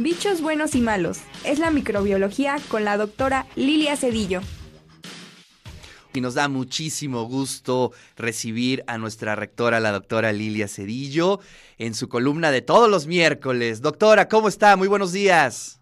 Bichos buenos y malos. Es la microbiología con la doctora Lilia Cedillo. Y nos da muchísimo gusto recibir a nuestra rectora, la doctora Lilia Cedillo, en su columna de todos los miércoles. Doctora, ¿cómo está? Muy buenos días.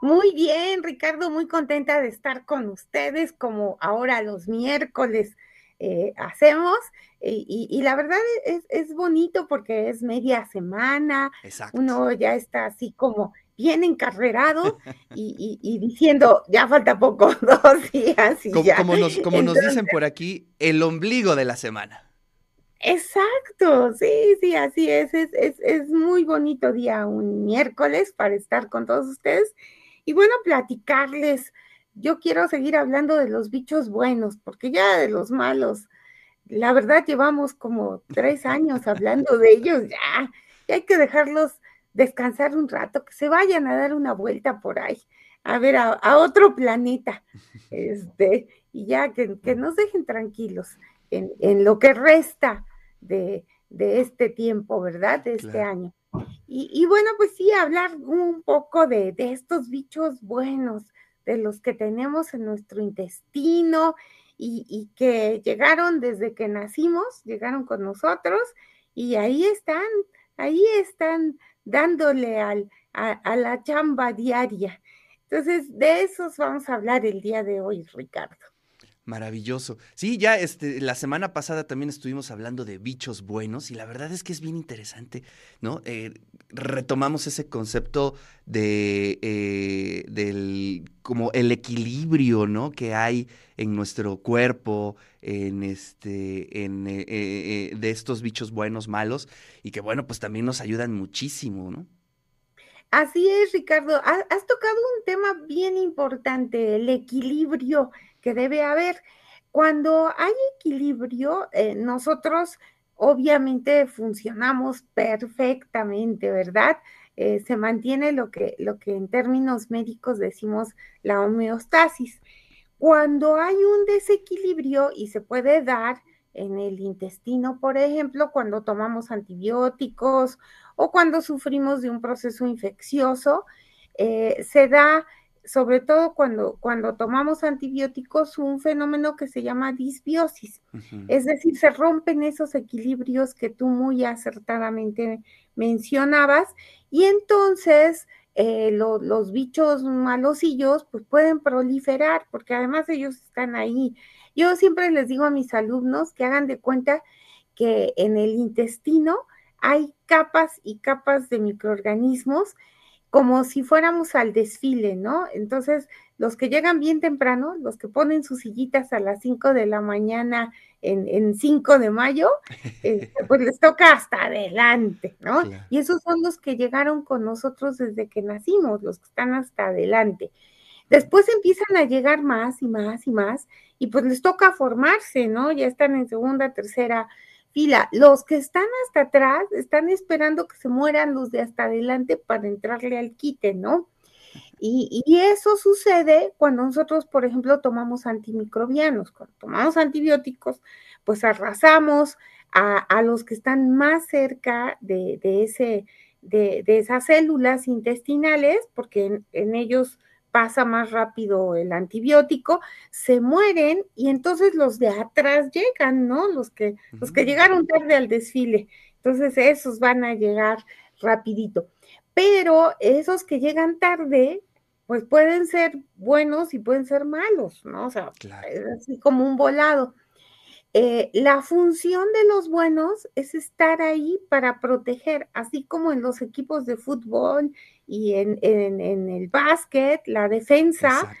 Muy bien, Ricardo, muy contenta de estar con ustedes como ahora los miércoles eh, hacemos. Y, la verdad es, bonito porque es media semana, uno ya está así como bien encarrerado y, diciendo, ya falta poco, dos días y como, ya. Como nos, como nos dicen por aquí, el ombligo de la semana. Exacto, sí, sí, así es. Es, es. es muy bonito día, un miércoles para estar con todos ustedes y bueno, platicarles yo quiero seguir hablando de los bichos buenos, porque ya de los malos, la verdad llevamos como tres años hablando de ellos, ya, hay que dejarlos descansar un rato, que se vayan a dar una vuelta por ahí, a ver, a, otro planeta, este, y ya que, nos dejen tranquilos en, lo que resta de, este tiempo, ¿verdad? De este año. Y, bueno, pues sí, hablar un poco de, de estos bichos buenos, de los que tenemos en nuestro intestino y, que llegaron desde que nacimos, llegaron con nosotros y ahí están, ahí están dándole al, a, la chamba diaria. Entonces, de esos vamos a hablar el día de hoy, Ricardo. Maravilloso. Sí, ya este, la semana pasada también estuvimos hablando de bichos buenos y la verdad es que es bien interesante, ¿no? Eh, retomamos ese concepto de eh, del como el equilibrio, ¿no? Que hay en nuestro cuerpo, en este, en eh, de estos bichos buenos, malos y que bueno, pues también nos ayudan muchísimo, ¿no? Así es, Ricardo. Has tocado un tema bien importante, el equilibrio que debe haber. Cuando hay equilibrio, eh, nosotros obviamente funcionamos perfectamente, ¿verdad? Eh, se mantiene lo que, lo que en términos médicos decimos la homeostasis. Cuando hay un desequilibrio y se puede dar en el intestino, por ejemplo, cuando tomamos antibióticos o cuando sufrimos de un proceso infeccioso, eh, se da sobre todo cuando, cuando tomamos antibióticos, un fenómeno que se llama disbiosis. Es decir, se rompen esos equilibrios que tú muy acertadamente mencionabas y entonces eh, los bichos malosillos pues pueden proliferar porque además ellos están ahí. Yo siempre les digo a mis alumnos que hagan de cuenta que en el intestino hay capas y capas de microorganismos como si fuéramos al desfile, ¿no? Entonces, los que llegan bien temprano, los que ponen sus sillitas a las 5 de la mañana en, 5 de mayo, este, pues les toca hasta adelante, ¿no? Y esos son los que llegaron con nosotros desde que nacimos, los que están hasta adelante. Después empiezan a llegar más y más y más, y pues les toca formarse, ¿no? Ya están en segunda, tercera, fila. Los que están hasta atrás están esperando que se mueran los de hasta adelante para entrarle al quite, ¿no? Y, eso sucede cuando nosotros, por ejemplo, tomamos antimicrobianos, cuando tomamos antibióticos, pues arrasamos a, los que están más cerca de, ese, de, esas células intestinales, porque en ellos pasa más rápido el antibiótico, se mueren y entonces los de atrás llegan, ¿no? Los que, los que llegaron tarde al desfile. Entonces esos van a llegar rapidito. Pero esos que llegan tarde, pues pueden ser buenos y pueden ser malos, ¿no? O sea, es así como un volado. Eh, la función de los buenos es estar ahí para proteger, así como en los equipos de fútbol y en, el básquet, la defensa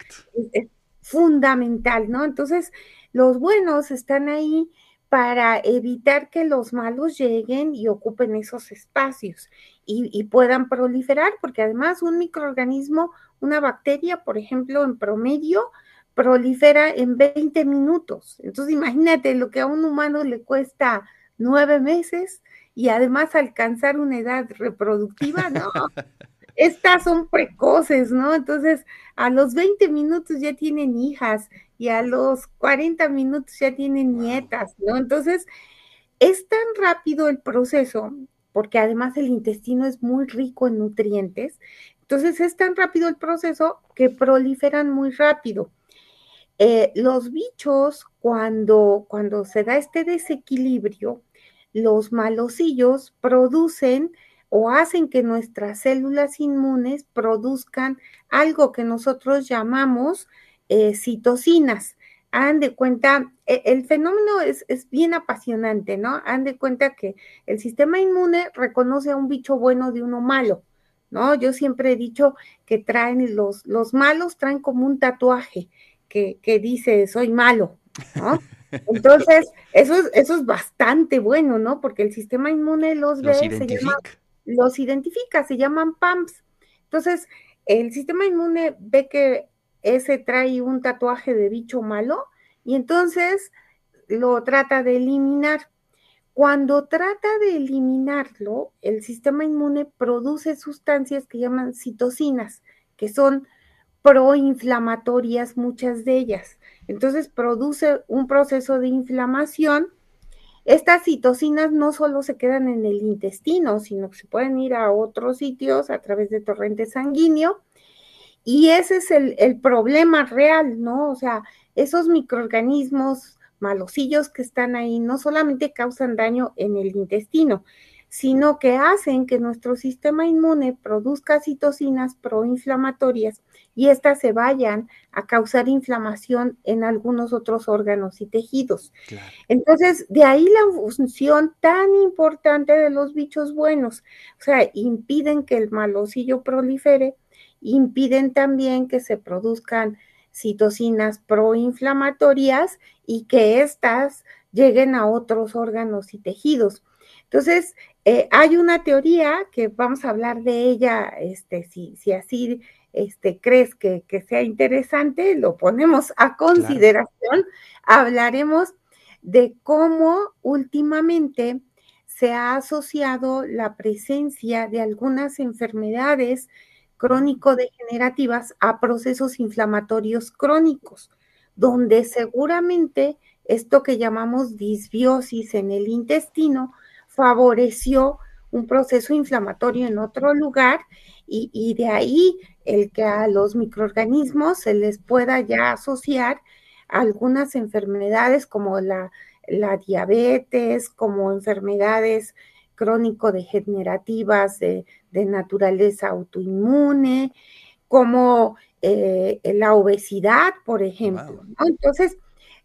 es, fundamental, ¿no? Entonces, los buenos están ahí para evitar que los malos lleguen y ocupen esos espacios y, y, puedan proliferar, porque además un microorganismo, una bacteria, por ejemplo, en promedio, prolifera en 20 minutos. Entonces, imagínate lo que a un humano le cuesta nueve meses y además alcanzar una edad reproductiva, ¿no? Estas son precoces, ¿no? Entonces, a los 20 minutos ya tienen hijas y a los 40 minutos ya tienen nietas, ¿no? Entonces, es tan rápido el proceso porque además el intestino es muy rico en nutrientes. Entonces es tan rápido el proceso que proliferan muy rápido. Eh, los bichos, cuando, cuando se da este desequilibrio, los malosillos producen o hacen que nuestras células inmunes produzcan algo que nosotros llamamos eh, citocinas. Han de cuenta, e, el fenómeno es, bien apasionante, ¿no? Han de cuenta que el sistema inmune reconoce a un bicho bueno de uno malo, ¿no? Yo siempre he dicho que traen los, los malos, traen como un tatuaje que, dice soy malo, ¿no? Entonces, eso es, eso es bastante bueno, ¿no? Porque el sistema inmune los, ve, se llama, los identifica, se llaman PAMPs. Entonces, el sistema inmune ve que ese trae un tatuaje de bicho malo y entonces lo trata de eliminar. Cuando trata de eliminarlo, el sistema inmune produce sustancias que llaman citocinas, que son proinflamatorias muchas de ellas. Entonces produce un proceso de inflamación. Estas citocinas no solo se quedan en el intestino, sino que se pueden ir a otros sitios a través de torrente sanguíneo y ese es el, problema real, ¿no? O sea, esos microorganismos malosillos que están ahí no solamente causan daño en el intestino, sino que hacen que nuestro sistema inmune produzca citocinas proinflamatorias y éstas se vayan a causar inflamación en algunos otros órganos y tejidos. Entonces, de ahí la función tan importante de los bichos buenos, o sea, impiden que el malosillo prolifere impiden también que se produzcan citocinas proinflamatorias y que éstas lleguen a otros órganos y tejidos. Entonces, eh, hay una teoría que vamos a hablar de ella, este, si, si así este, crees que, sea interesante, lo ponemos a consideración. Hablaremos de cómo últimamente se ha asociado la presencia de algunas enfermedades crónico-degenerativas a procesos inflamatorios crónicos, donde seguramente esto que llamamos disbiosis en el intestino favoreció un proceso inflamatorio en otro lugar y, de ahí el que a los microorganismos se les pueda ya asociar algunas enfermedades como la, la diabetes, como enfermedades crónico-degenerativas de, naturaleza autoinmune, como eh, la obesidad, por ejemplo. Entonces,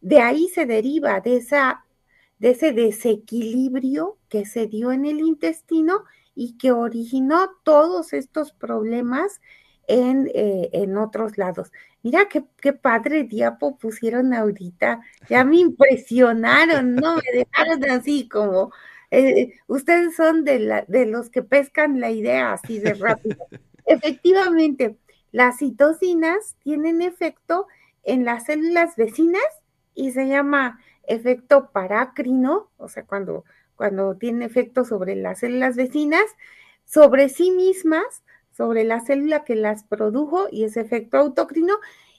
de ahí se deriva de, esa, de ese desequilibrio que se dio en el intestino y que originó todos estos problemas en, eh, en otros lados. Mira qué, qué, padre diapo pusieron ahorita, ya me impresionaron, ¿no? Me dejaron así como eh, ustedes son de, la, de los que pescan la idea así de rápido. Efectivamente, las citocinas tienen efecto en las células vecinas y se llama efecto parácrino, o sea, cuando, cuando tiene efecto sobre las células vecinas, sobre sí mismas, sobre la célula que las produjo y ese efecto autocrino,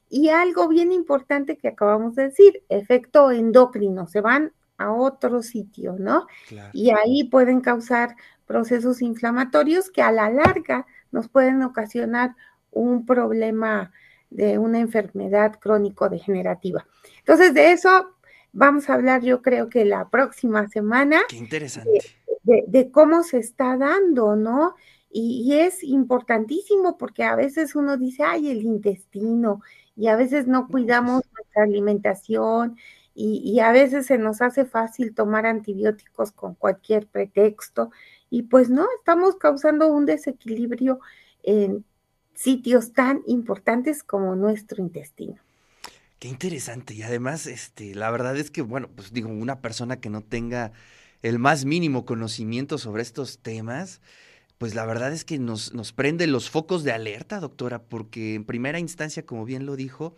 y algo bien importante que acabamos de decir, efecto endocrino, se van a otro sitio, ¿no? Y ahí pueden causar procesos inflamatorios que a la larga nos pueden ocasionar un problema de una enfermedad crónico-degenerativa. Entonces, de eso vamos a hablar yo creo que la próxima semana. Qué interesante. De, cómo se está dando, ¿no? Y, y, es importantísimo porque a veces uno dice, ay, el intestino, y a veces no cuidamos nuestra alimentación y, a veces se nos hace fácil tomar antibióticos con cualquier pretexto y pues no, estamos causando un desequilibrio en sitios tan importantes como nuestro intestino. Qué interesante y además, este, la verdad es que, bueno, pues digo, una persona que no tenga el más mínimo conocimiento sobre estos temas, pues la verdad es que nos, nos prende los focos de alerta, doctora, porque en primera instancia, como bien lo dijo,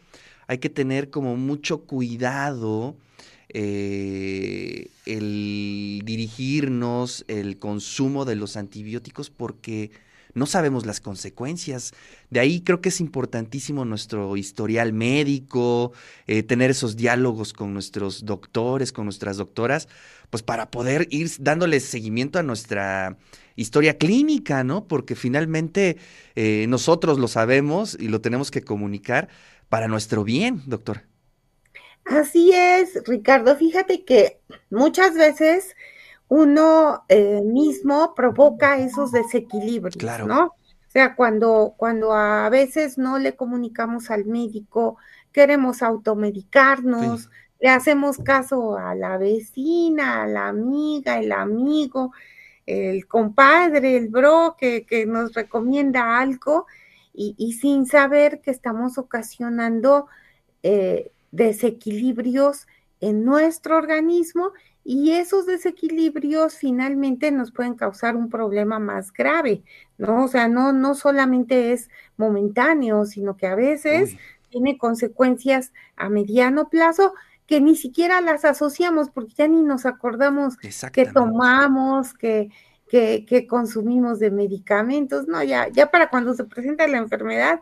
hay que tener como mucho cuidado eh, el dirigirnos, el consumo de los antibióticos, porque no sabemos las consecuencias. De ahí creo que es importantísimo nuestro historial médico, eh, tener esos diálogos con nuestros doctores, con nuestras doctoras, pues para poder ir dándole seguimiento a nuestra historia clínica, ¿no? Porque finalmente eh, nosotros lo sabemos y lo tenemos que comunicar para nuestro bien, doctor. Así es, Ricardo. Fíjate que muchas veces uno eh, mismo provoca esos desequilibrios, ¿no? O sea, cuando, cuando a veces no le comunicamos al médico, queremos automedicarnos, le hacemos caso a la vecina, a la amiga, el amigo, el compadre, el bro que, nos recomienda algo y, sin saber que estamos ocasionando eh, desequilibrios en nuestro organismo y esos desequilibrios finalmente nos pueden causar un problema más grave, ¿no? O sea, no, no solamente es momentáneo, sino que a veces tiene consecuencias a mediano plazo que ni siquiera las asociamos porque ya ni nos acordamos que tomamos, que, que, que, consumimos de medicamentos, no, ya, ya para cuando se presenta la enfermedad,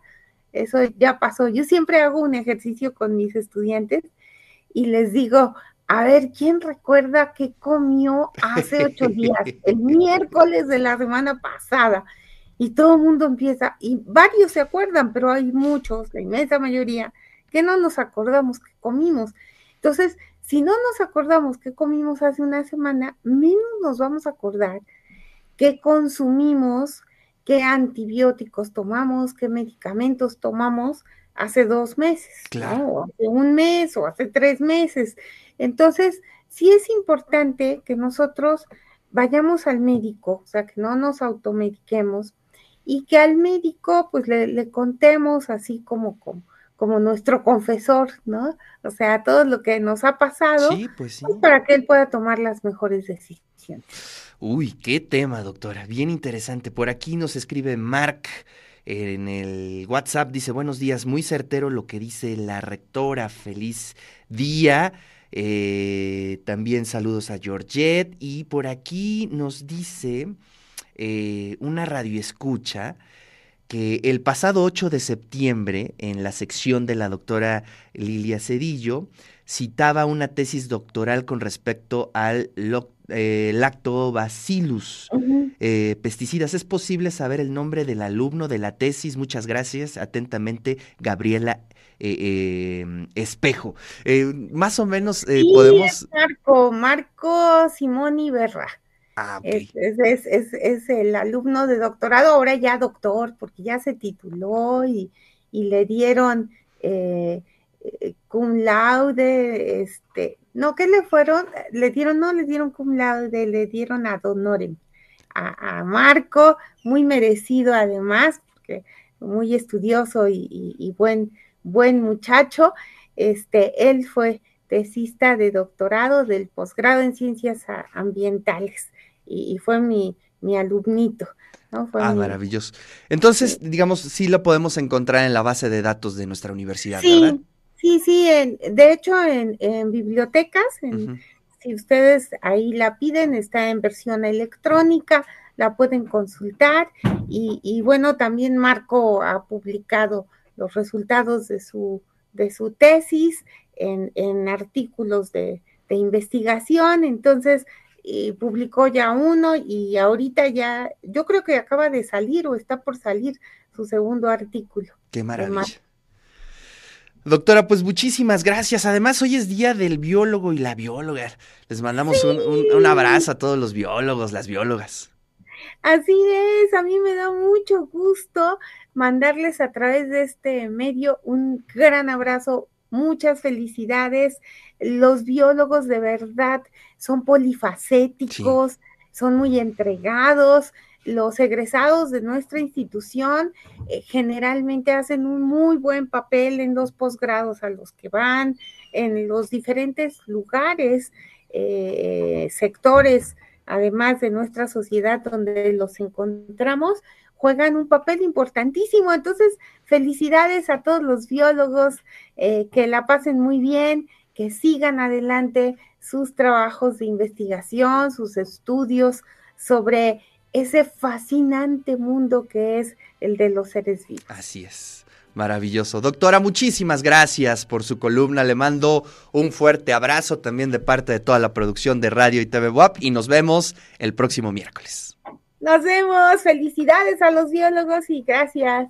eso ya pasó. Yo siempre hago un ejercicio con mis estudiantes y les digo, a ver, ¿quién recuerda qué comió hace ocho días, el miércoles de la semana pasada? Y todo el mundo empieza, y varios se acuerdan, pero hay muchos, la inmensa mayoría, que no nos acordamos que comimos. Entonces, si no nos acordamos qué comimos hace una semana, menos nos vamos a acordar qué consumimos, qué antibióticos tomamos, qué medicamentos tomamos hace dos meses, claro. o hace un mes o hace tres meses. Entonces, sí es importante que nosotros vayamos al médico, o sea, que no nos automediquemos y que al médico pues le, contemos así como, como, como, nuestro confesor, ¿no? O sea, todo lo que nos ha pasado pues pues, para que él pueda tomar las mejores decisiones. Uy, qué tema, doctora, bien interesante. Por aquí nos escribe Mark en el WhatsApp, dice, buenos días, muy certero lo que dice la rectora, feliz día. Eh, también saludos a Georgette. Y por aquí nos dice eh, una radio escucha que el pasado 8 de septiembre, en la sección de la doctora Lilia Cedillo, citaba una tesis doctoral con respecto al eh, lactobacillus eh, pesticidas. ¿Es posible saber el nombre del alumno de la tesis? Muchas gracias. Atentamente, Gabriela eh, em, Espejo. más o menos podemos... Marco, Marco Simoni Berra. Ah, es, es, el alumno de doctorado, ahora ya doctor, porque ya se tituló y, y le dieron cum laude, este, no, ¿qué le fueron? Le dieron, no le dieron cum laude, le dieron ad honorem a, Marco, muy merecido además, porque muy estudioso y, buen, buen muchacho. Este, él fue tesista de doctorado del posgrado en ciencias ambientales y, fue mi, mi alumnito. ¿no? ah, maravilloso. Entonces, digamos, sí lo podemos encontrar en la base de datos de nuestra universidad, ¿verdad? Sí, sí, en, de hecho en, bibliotecas, si ustedes ahí la piden, está en versión electrónica, la pueden consultar y, bueno, también Marco ha publicado los resultados de su, de su tesis en, artículos de, investigación, entonces publicó ya uno y ahorita ya, yo creo que acaba de salir o está por salir su segundo artículo. Qué maravilla. Doctora, pues muchísimas gracias. Además, hoy es día del biólogo y la bióloga. Les mandamos un, abrazo a todos los biólogos, las biólogas. Así es, a mí me da mucho gusto mandarles a través de este medio un gran abrazo, muchas felicidades. Los biólogos de verdad son polifacéticos, son muy entregados, los egresados de nuestra institución eh, generalmente hacen un muy buen papel en los posgrados a los que van, en los diferentes lugares, eh, sectores, además de nuestra sociedad donde los encontramos, juegan un papel importantísimo. Entonces, felicidades a todos los biólogos, eh, que la pasen muy bien, que sigan adelante sus trabajos de investigación, sus estudios sobre ese fascinante mundo que es el de los seres vivos. Así es. Maravilloso. Doctora, muchísimas gracias por su columna. Le mando un fuerte abrazo también de parte de toda la producción de Radio y TV WAP y nos vemos el próximo miércoles. Nos vemos. Felicidades a los biólogos y gracias.